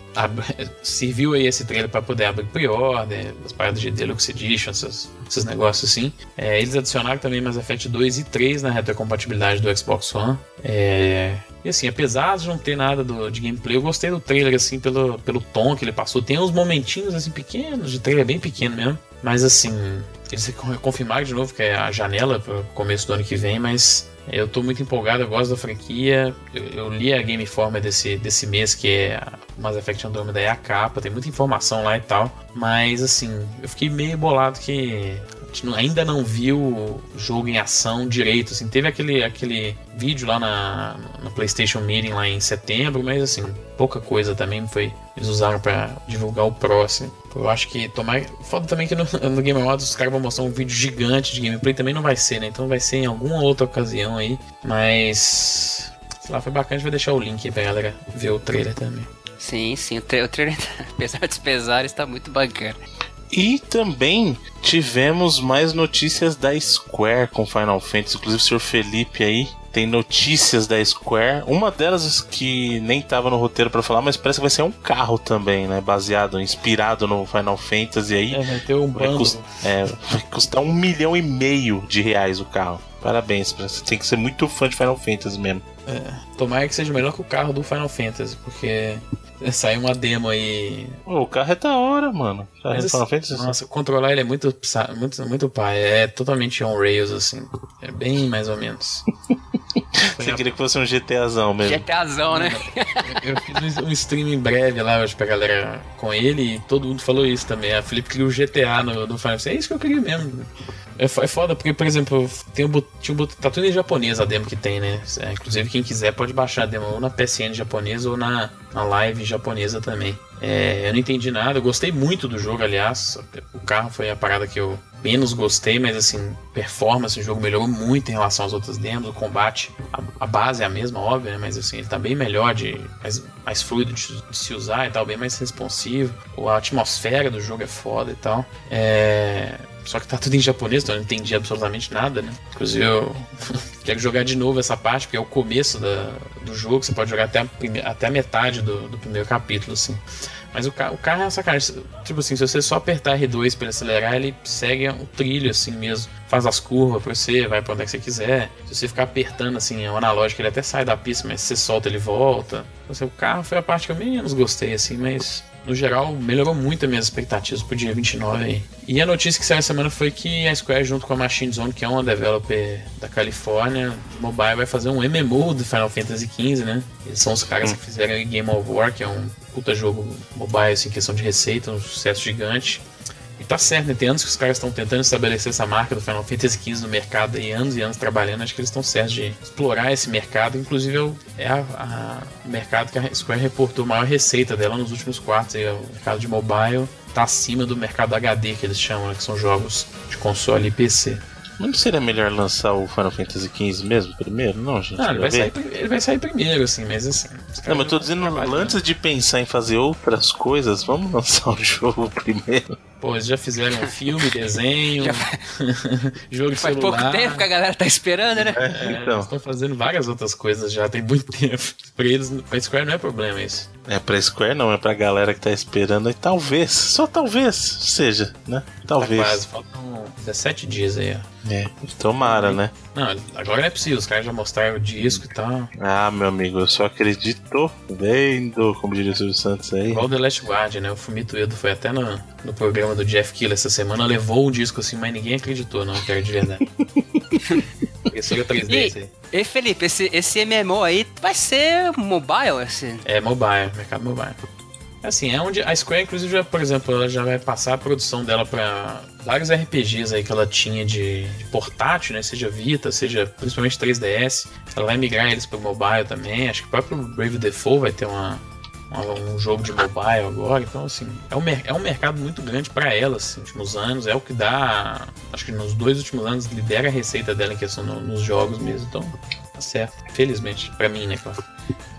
serviu aí esse trailer para poder abrir pre-order, as paradas de Deluxe Edition, esses, esses negócios assim. É, eles adicionaram também Mass Effect 2 e 3 na retrocompatibilidade do Xbox One. É, e assim, apesar de não ter nada do, de gameplay, eu gostei do trailer assim pelo, pelo tom que ele passou. Tem uns momentinhos assim pequenos, de trailer bem pequeno mesmo. Mas assim, eles confirmaram de novo que é a janela para o começo do ano que vem, mas eu tô muito empolgado, eu gosto da franquia. Eu, eu, li a Game Informer desse, desse mês, que é Mass Effect Andromeda é a capa, tem muita informação lá e tal. Mas assim, eu fiquei meio bolado que ainda não viu o jogo em ação direito. Assim, teve aquele, aquele vídeo lá na, na PlayStation Meeting lá em setembro, mas assim, pouca coisa também foi. Eles usaram para divulgar o próximo. Eu acho que tomar. Foda também que no, no Game Awards os caras vão mostrar um vídeo gigante de gameplay, também não vai ser, né? Então vai ser em alguma outra ocasião aí. Mas. Sei lá, foi bacana, a gente vai deixar o link aí pra galera ver o trailer também. Sim, sim, o, tra o trailer, apesar dos pesares, tá muito bacana. E também tivemos mais notícias da Square com Final Fantasy. Inclusive o senhor Felipe aí tem notícias da Square. Uma delas que nem tava no roteiro para falar, mas parece que vai ser um carro também, né? Baseado, inspirado no Final Fantasy aí. É, vai ter um vai, cust é, vai custar um milhão e meio de reais o carro. Parabéns, você tem que ser muito fã de Final Fantasy mesmo. É, tomara que seja melhor que o carro do Final Fantasy, porque Saiu uma demo aí. O carro é da hora, mano. Mas, Final Fantasy. Nossa, controlar ele é muito, muito, muito pai. É totalmente on rails, assim. É bem mais ou menos. Você queria que fosse um GTAzão mesmo. GTAzão, né? Eu, fiz um stream em breve lá hoje pra galera com ele e todo mundo falou isso também. A Felipe criou o GTA no, no Final Fantasy. É isso que eu queria mesmo. É, é foda porque, por exemplo, tem um, tinha um, tá tudo em japonês a demo que tem, né? É, inclusive, quem quiser pode baixar a demo ou na PSN japonesa ou na, na live japonesa também. É, eu não entendi nada, eu gostei muito do jogo, aliás. O carro foi a parada que eu menos gostei, mas assim, performance, o jogo melhorou muito em relação às outras demos. O combate, a, a base é a mesma, óbvio, né? Mas assim, ele tá bem melhor, de, mais, mais fluido de, de, se usar e tal, bem mais responsivo. A atmosfera do jogo é foda e tal. É só que tá tudo em japonês, então eu não entendi absolutamente nada, né? Inclusive eu quero jogar de novo essa parte, porque é o começo da, do jogo, você pode jogar até a, até a metade do, do primeiro capítulo, assim. Mas o, o carro é sacanagem. Tipo assim, se você só apertar R2 para acelerar, ele segue o trilho assim mesmo. Faz as curvas pra você, vai pra onde é que você quiser. Se você ficar apertando assim, o analógico, ele até sai da pista, mas se você solta, ele volta. Então, assim, o carro foi a parte que eu menos gostei, assim, mas no geral, melhorou muito as minhas expectativas pro dia 29 aí. E a notícia que saiu essa semana foi que a Square, junto com a Machine Zone, que é uma developer da Califórnia, mobile, vai fazer um MMO do Final Fantasy XV, né? Eles são os caras que fizeram Game of War, que é um puta jogo mobile, assim, questão de receita, um sucesso gigante. E tá certo, né? Tem anos que os caras estão tentando estabelecer essa marca do Final Fantasy XV no mercado e anos e anos trabalhando. Acho que eles estão certos de explorar esse mercado. Inclusive, é o mercado que a Square reportou a maior receita dela nos últimos quartos. Aí, o mercado de mobile tá acima do mercado HD, que eles chamam, né? Que são jogos de console e PC. Mas não seria melhor lançar o Final Fantasy XV mesmo primeiro? Não, gente. Não, ele vai, sair, ele vai, sair, primeiro, assim, mas assim. Não, mas eu tô dizendo, antes de pensar em fazer outras coisas, vamos lançar o jogo primeiro. Pô, eles já fizeram um filme, desenho, jogo de Faz celular. pouco tempo que a galera tá esperando, né? É, então. Eles estão fazendo várias outras coisas já, tem muito tempo. Pra eles, pra Square não é problema isso. É, pra Square não, é pra galera que tá esperando e talvez, só talvez seja, né? Talvez. Tá quase, faltam 17 dias aí, ó. É, tomara, né? Não, agora não é possível, os caras já mostraram o disco e tal. Ah, meu amigo, eu só acredito vendo, como diria o Silvio Santos aí. Igual The Last Guard, né? O Fumito Edo foi até no, no programa do Jeff Killer essa semana, levou o disco assim, mas ninguém acreditou, não, que era de verdade. Impressora 3D. E, e Felipe, esse, esse MMO aí vai ser mobile? Esse? É mobile, mercado mobile. Assim, é onde a Square, inclusive, já, por exemplo, ela já vai passar a produção dela para vários RPGs aí que ela tinha de, de, portátil, né? Seja Vita, seja principalmente 3DS. Ela vai migrar eles para mobile também. Acho que o próprio Brave Default vai ter uma, um jogo de mobile agora. Então, assim, é um, é um mercado muito grande para ela, assim, nos últimos anos. É o que dá, acho que nos dois últimos anos, lidera a receita dela em questão no, nos jogos mesmo. Então, tá certo. Felizmente, para mim, né, claro.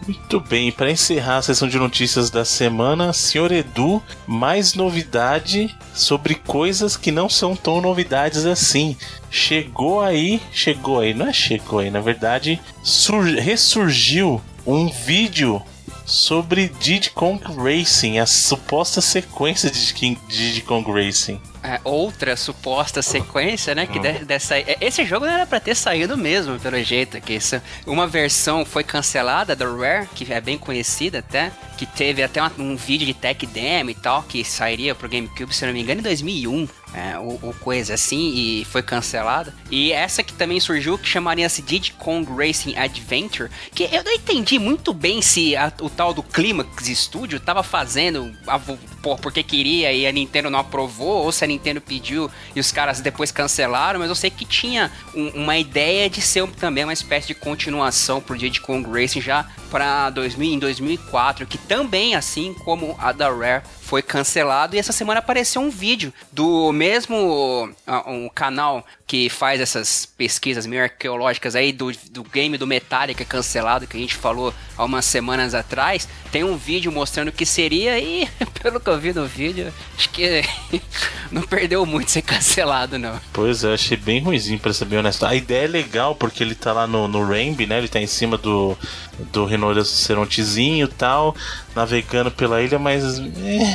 Muito bem, para encerrar a sessão de notícias da semana, senhor Edu, mais novidade sobre coisas que não são tão novidades assim. Chegou aí, chegou aí, não é chegou aí, na verdade, ressurgiu um vídeo sobre Diddy Kong Racing, a suposta sequência de Diddy Kong Racing. É, outra suposta sequência, né? Que dessa, é, esse jogo não era pra ter saído mesmo, pelo jeito. Que isso, uma versão foi cancelada da Rare, que é bem conhecida até, que teve até uma, um vídeo de tech demo e tal, que sairia pro GameCube, se não me engano, em 2001 é, ou, ou, coisa assim, e foi cancelada. E essa que também surgiu, que chamaria-se Diddy Kong Racing Adventure, que eu não entendi muito bem se a, o tal do Climax Studio tava fazendo a, por, porque queria e a Nintendo não aprovou, ou se a Nintendo pediu e os caras depois cancelaram, mas eu sei que tinha um, uma ideia de ser também uma espécie de continuação pro Diddy Kong Racing já para 2000 em 2004, que também assim como a da Rare foi cancelado e essa semana apareceu um vídeo do mesmo uh, um canal que faz essas pesquisas meio arqueológicas aí do, do game do Metallica cancelado que a gente falou há umas semanas atrás. Tem um vídeo mostrando o que seria e, pelo que eu vi no vídeo, acho que não perdeu muito ser cancelado, não. Pois é, achei bem ruimzinho, pra ser bem honesto. A ideia é legal porque ele tá lá no, no Rainbow, né? Ele tá em cima do, do rinocerontezinho e tal, navegando pela ilha, mas. É,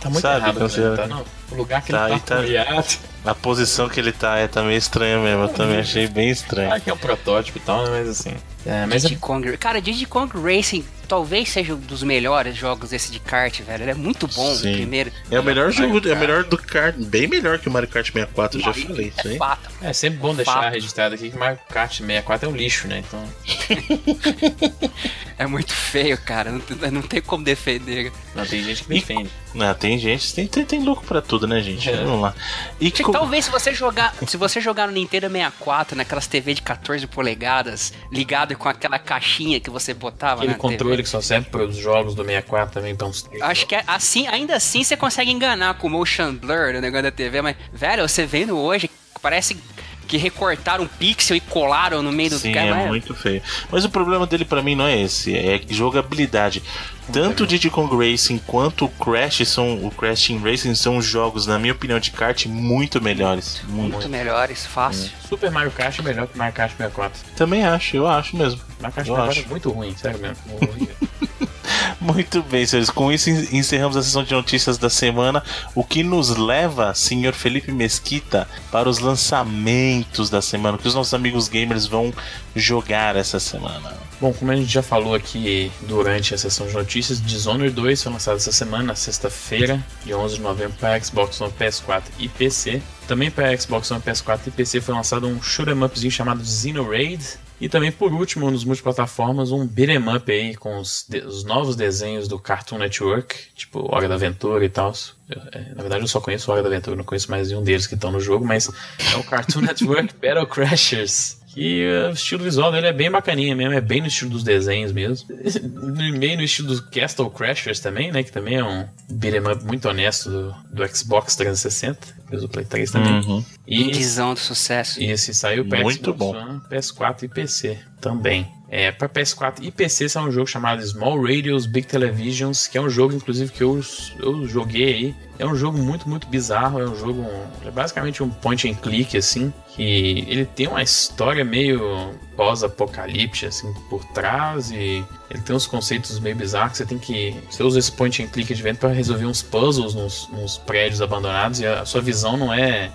tá muito sabe, errado, né? tá, não. O lugar que tá, ele tá, tá A posição que ele tá é, tá meio estranha mesmo. Eu também achei bem estranho. Ah, que é um protótipo e tal, né, mas assim. É, mas Diddy Kong. Cara, Diddy Kong Racing talvez seja um dos melhores jogos esse de kart, velho. Ele é muito bom, Sim. primeiro. É o melhor jogo, é o melhor do kart, bem melhor que o Mario Kart 64, já falei isso. É, é sempre bom deixar fato. registrado aqui que o Mario Kart 64 é um lixo, né? Então. é muito feio, cara. Não, não tem como defender. Não, tem gente que defende. E, não, tem gente, tem, tem, tem louco pra tudo, né, gente? É. Vamos lá. E que, Talvez se você jogar. Se você jogar no Nintendo 64, naquelas TV de 14 polegadas, ligado com aquela caixinha que você botava. Aquele controle TV. que só serve para os jogos do 64 também, então. Acho que é assim, ainda assim você consegue enganar com o motion blur no negócio da TV, mas, velho, você vendo hoje, parece que recortaram um pixel e colaram no meio Sim, do cara. é muito feio. Mas o problema dele para mim não é esse, é jogabilidade. Tanto o Diddy Kong Racing quanto o Crash são o Crash Team Racing são jogos, na minha opinião, de kart muito melhores. Muito, muito melhores, fácil. É. Super Mario Kart é melhor que Mario Kart 64. Também acho, eu acho mesmo. Mario Kart 64 é muito ruim, sério mesmo. Muito bem, senhores. Com isso encerramos a sessão de notícias da semana, o que nos leva, senhor Felipe Mesquita, para os lançamentos da semana, que os nossos amigos gamers vão jogar essa semana. Bom, como a gente já falou aqui durante a sessão de notícias, Dishonored 2 foi lançado essa semana, na sexta-feira, de 11 de novembro, para Xbox One, PS4 e PC. Também para Xbox One, PS4 e PC foi lançado um shoot'em upzinho chamado Xenoraid, e também, por último, nos multiplataformas, um beat'em up aí com os, os, novos desenhos do Cartoon Network, tipo Hora da Aventura e tal. É, na verdade, eu só conheço Hora da Aventura, não conheço mais nenhum deles que estão no jogo, mas é o Cartoon Network Battle Crashers. E o estilo visual dele é bem bacaninha mesmo, é bem no estilo dos desenhos mesmo. Meio no estilo dos Castle Crashers também, né? Que também é um beat'em up muito honesto do, do Xbox 360, do Play 3 também. Uhum. E Indizão do sucesso. E esse saiu para Xbox bom. One, PS4 e PC também. É, para PS4 e PC é um jogo chamado Small Radios Big Televisions, que é um jogo, inclusive, que eu, eu joguei aí. É um jogo muito, muito bizarro. É um jogo. É basicamente um point and click, assim. Que ele tem uma história meio pós-apocalipse, assim, por trás. E ele tem uns conceitos meio bizarros. Você tem que. Você usa esse point and click de vento para resolver uns puzzles nos, nos prédios abandonados. E a sua visão não é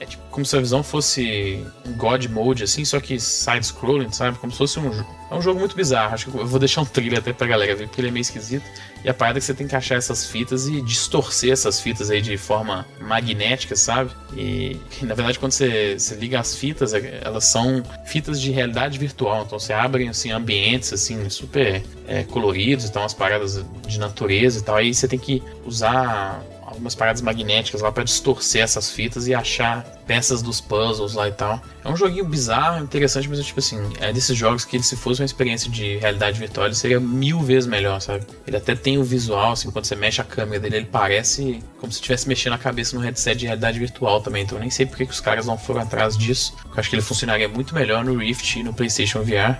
é tipo como se a visão fosse God Mode, assim, só que side-scrolling, sabe? Como se fosse um jogo. É um jogo muito bizarro. Acho que eu vou deixar um trilha até pra galera ver, porque ele é meio esquisito. E a parada é que você tem que achar essas fitas e distorcer essas fitas aí de forma magnética, sabe? E, na verdade, quando você, você liga as fitas, é, elas são fitas de realidade virtual. Então você abre assim, ambientes assim, super é, coloridos, então as paradas de natureza e tal. Aí você tem que usar algumas paradas magnéticas lá para distorcer essas fitas e achar peças dos puzzles lá e tal. É um joguinho bizarro, interessante, mas tipo assim, é desses jogos que se fosse uma experiência de realidade virtual, ele seria mil vezes melhor, sabe? Ele até tem o visual, assim, quando você mexe a câmera dele, ele parece como se estivesse mexendo a cabeça no headset de realidade virtual também. Então eu nem sei porque que os caras não foram atrás disso. Eu acho que ele funcionaria muito melhor no Rift e no PlayStation VR.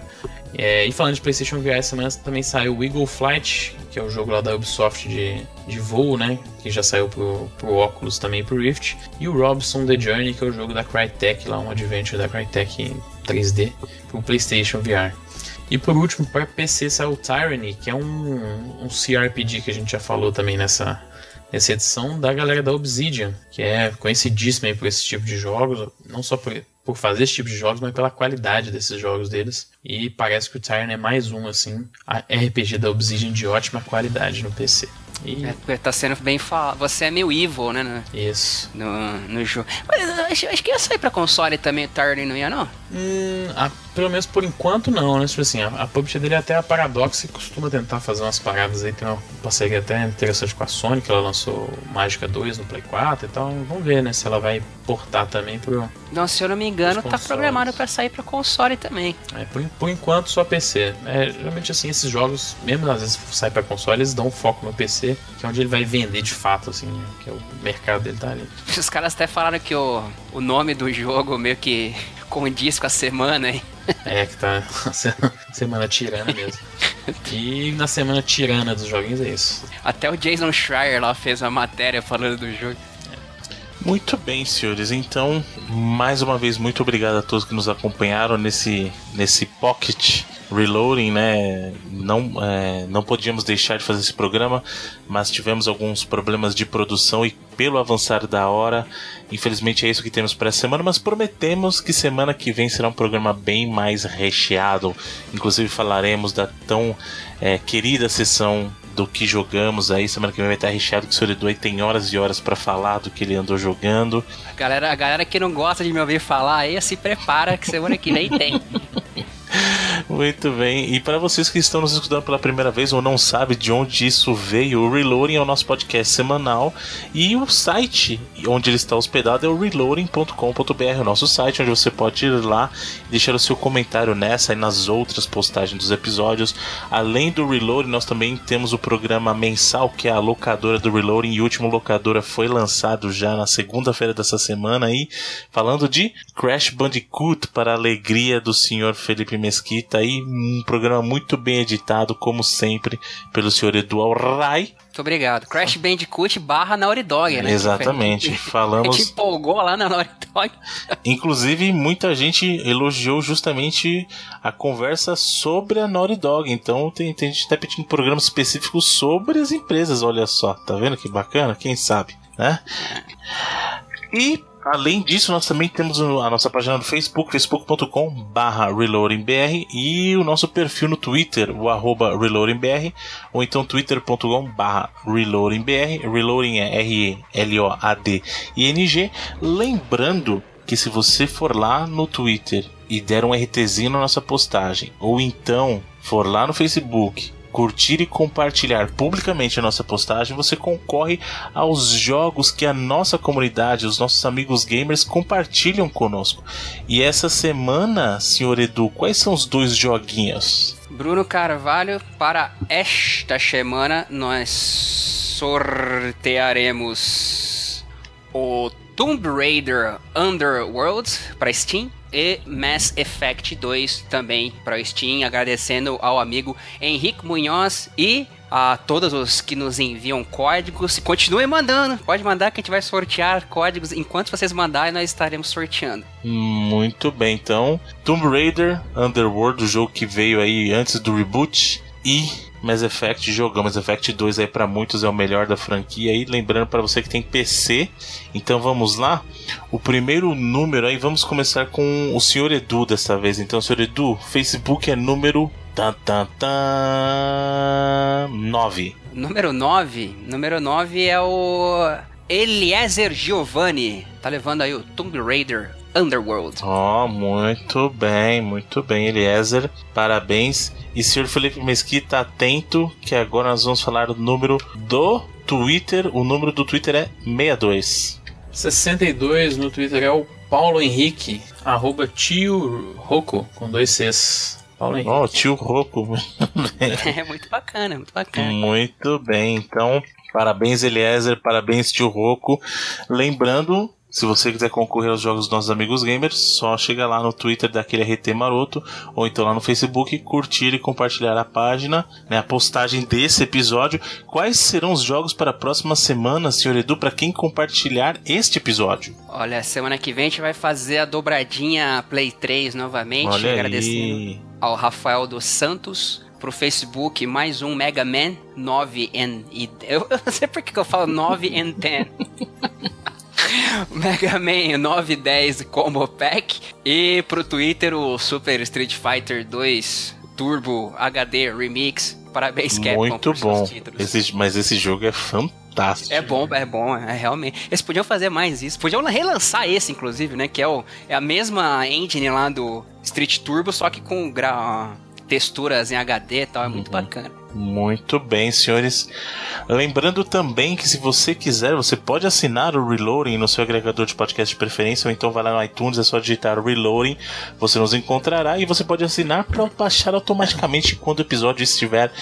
É, e falando de PlayStation VR, essa semana também saiu o Eagle Flight, que é o jogo lá da Ubisoft de, de voo, né? Que já saiu pro, pro Oculus também pro Rift. E o Robson The Journey, que é o jogo da Crytek, lá um adventure da Crytek em 3D, pro PlayStation VR. E por último, para PC saiu o Tyranny, que é um, um CRPG que a gente já falou também nessa, nessa edição da galera da Obsidian, que é conhecidíssima por esse tipo de jogos, não só por, por fazer esse tipo de jogos, mas pela qualidade desses jogos deles. E parece que o Tyranny é mais um, assim, RPG da Obsidian de ótima qualidade no PC. E... É, porque tá sendo bem falado. Você é meio evil, né? No, Isso. No, no jogo. Mas acho, acho, que ia sair pra console também, Tyranny, não ia, não? Hum, a, pelo menos por enquanto não, né? Tipo assim, a, a publisher dele é até a Paradox e costuma tentar fazer umas paradas aí. Tem uma parceria até interessante com a Sony, que ela lançou Mágica 2 no Play 4 e tal. Vamos ver, né? Se ela vai portar também pro. Não, se eu não me engano, tá programado para sair pra console também. É, por, por enquanto só PC. É, geralmente assim, esses jogos, mesmo às vezes sai pra console, eles dão foco no PC, que é onde ele vai vender de fato, assim, né? que é o mercado dele tá ali. Os caras até falaram que o, o nome do jogo meio que condiz com a semana, hein? É, que tá semana tirana mesmo. E na semana tirana dos joguinhos é isso. Até o Jason Schreier lá fez uma matéria falando do jogo. Muito bem, senhores. Então, mais uma vez, muito obrigado a todos que nos acompanharam nesse, nesse Pocket Reloading, né? Não, é, não podíamos deixar de fazer esse programa, mas tivemos alguns problemas de produção e pelo avançar da hora, infelizmente é isso que temos para essa semana, mas prometemos que semana que vem será um programa bem mais recheado. Inclusive falaremos da tão é, querida sessão do que jogamos aí. Semana que vem vai estar recheado que o senhor Edu aí tem horas e horas para falar do que ele andou jogando. A galera, a galera que não gosta de me ouvir falar aí, se prepara que semana que vem tem. Muito bem. E para vocês que estão nos escutando pela primeira vez ou não sabem de onde isso veio, o Reloading é o nosso podcast semanal e o site onde ele está hospedado é o reloading.com.br, o nosso site onde você pode ir lá e deixar o seu comentário nessa e nas outras postagens dos episódios. Além do Reloading, nós também temos o programa mensal que é a locadora do Reloading e o último locadora foi lançado já na segunda-feira dessa semana aí, falando de Crash Bandicoot para a alegria do senhor Felipe Mesquita aí, um programa muito bem editado, como sempre, pelo senhor Edu Alray. Muito obrigado. Crash Bandicoot barra Naughty Dog, né? Exatamente. Falamos. A gente empolgou lá na Naughty Dog. Inclusive, muita gente elogiou justamente a conversa sobre a Naughty Dog. Então, tem, tem gente até pedindo programas específicos sobre as empresas. Olha só, tá vendo que bacana? Quem sabe, né? E Além disso, nós também temos a nossa página no Facebook, facebook.com.br reloadingbr e o nosso perfil no Twitter, o arroba reloadingbr, ou então twitter.com.br reloadingbr, reloading é R-E-L-O-A-D-I-N-G. Lembrando que se você for lá no Twitter e der um RTzinho na nossa postagem, ou então for lá no Facebook curtir e compartilhar publicamente a nossa postagem, você concorre aos jogos que a nossa comunidade, os nossos amigos gamers compartilham conosco. E essa semana, senhor Edu, quais são os dois joguinhos? Bruno Carvalho, para esta semana nós sortearemos o Tomb Raider Underworld para Steam e Mass Effect 2 também para Steam, agradecendo ao amigo Henrique Munhoz e a todos os que nos enviam códigos. Continuem mandando, pode mandar que a gente vai sortear códigos. Enquanto vocês mandarem, nós estaremos sorteando. Muito bem, então. Tomb Raider Underworld, o jogo que veio aí antes do reboot. E Mass Effect, jogão. Mass Effect 2 aí para muitos é o melhor da franquia aí, lembrando para você que tem PC. Então vamos lá. O primeiro número aí, vamos começar com o senhor Edu dessa vez. Então, senhor Edu, Facebook é número tan, tan, tan, 9. Número 9, número 9 é o Eliezer Giovanni. Tá levando aí o Tomb Raider Underworld. Oh, muito bem, muito bem, Eliezer. Parabéns. E senhor Felipe Mesquita, atento, que agora nós vamos falar o número do Twitter. O número do Twitter é 62. 62 no Twitter é o Paulo Henrique, arroba tio Roco, com dois Cs. Paulo Henrique. Oh, tio Roco. é muito bacana, muito bacana. Muito bem, então, parabéns Eliezer, parabéns tio Roco. Lembrando se você quiser concorrer aos jogos dos nossos amigos gamers, só chega lá no Twitter daquele RT Maroto, ou então lá no Facebook, curtir e compartilhar a página, né, a postagem desse episódio. Quais serão os jogos para a próxima semana, senhor Edu, para quem compartilhar este episódio? Olha, semana que vem a gente vai fazer a dobradinha Play 3 novamente, Olha agradecendo aí. ao Rafael dos Santos, pro Facebook mais um Mega Man 9 and... Eu não sei por que eu falo 9 and 10. Mega Man 910 Combo Pack e pro Twitter o Super Street Fighter 2 Turbo HD Remix. Parabéns, Capcom. Muito bom. Esse, mas esse jogo é fantástico. É bom, é bom, é realmente. Eles podiam fazer mais isso. Podiam relançar esse, inclusive, né? Que é, o, é a mesma engine lá do Street Turbo, só que com gra texturas em HD e tal, é muito uhum. bacana. Muito bem, senhores. Lembrando também que se você quiser, você pode assinar o Reloading no seu agregador de podcast de preferência, ou então vai lá no iTunes, é só digitar Reloading, você nos encontrará e você pode assinar para baixar automaticamente quando o episódio estiver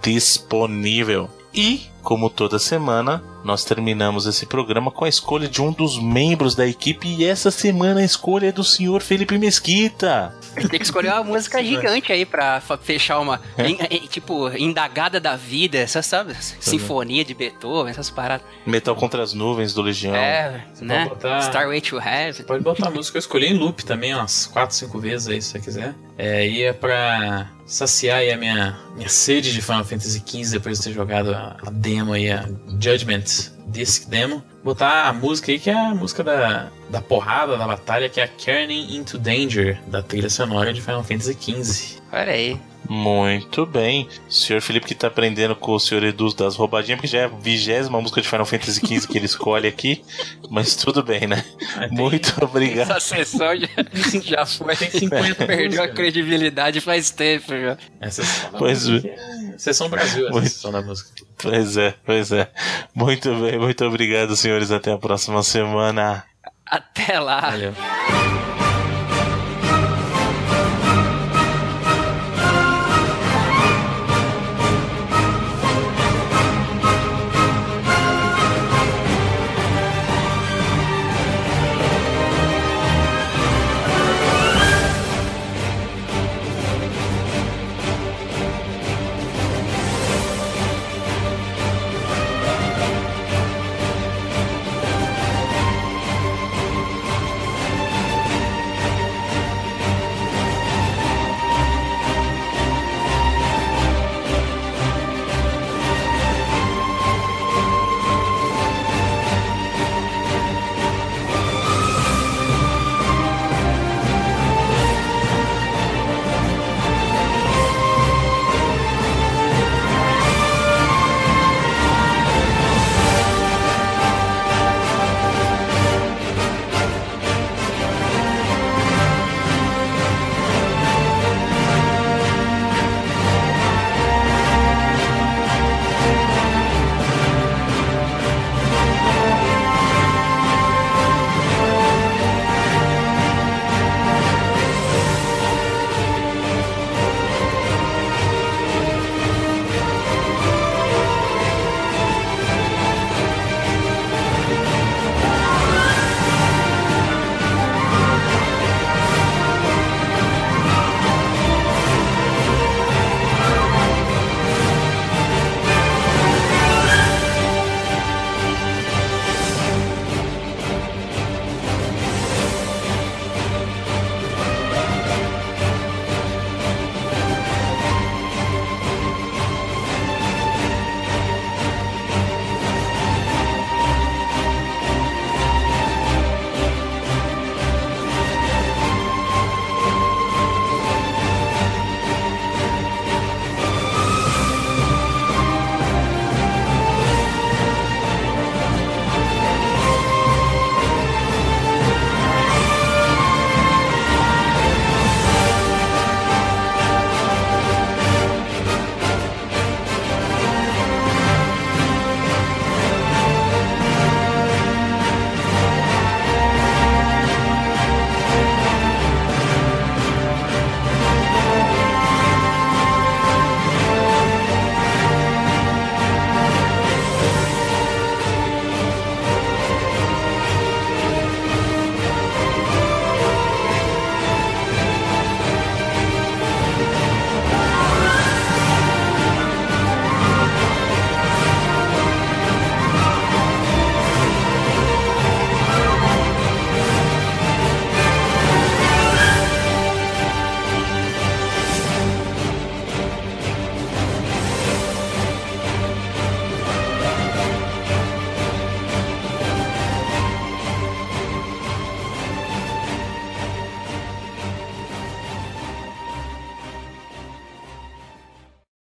disponível. E, como toda semana, nós terminamos esse programa com a escolha de um dos membros da equipe e essa semana a escolha é do senhor Felipe Mesquita. Tem que escolher uma música gigante aí pra fechar uma, é? tipo, indagada da vida, essa, sabe? Sinfonia de Beethoven, essas paradas. Metal contra as nuvens do Legião. É, você né? Botar... Starway to Heaven. Pode botar a música, eu escolhi em loop também, umas 4, 5 vezes aí, se você quiser. É, e é pra saciar aí a minha, minha sede de Final Fantasy XV depois de ter jogado a, a demo aí, a Disc Demo. Botar a música aí que é a música da, da porrada, da batalha, que é a Turning Into Danger, da trilha sonora de Final Fantasy XV. Olha aí. Muito bem. O senhor Felipe que tá aprendendo com o senhor Edu das roubadinhas, porque já é a vigésima música de Final Fantasy XV que ele escolhe aqui. Mas tudo bem, né? Tem, Muito obrigado. Essa sessão já, já foi. Tem 50 Perdeu a credibilidade faz tempo já. Essa pois é. Sessão Brasil, essa Muito... sessão da música. Pois é, pois é. Muito bem, muito obrigado, senhores. Até a próxima semana. Até lá. Valeu.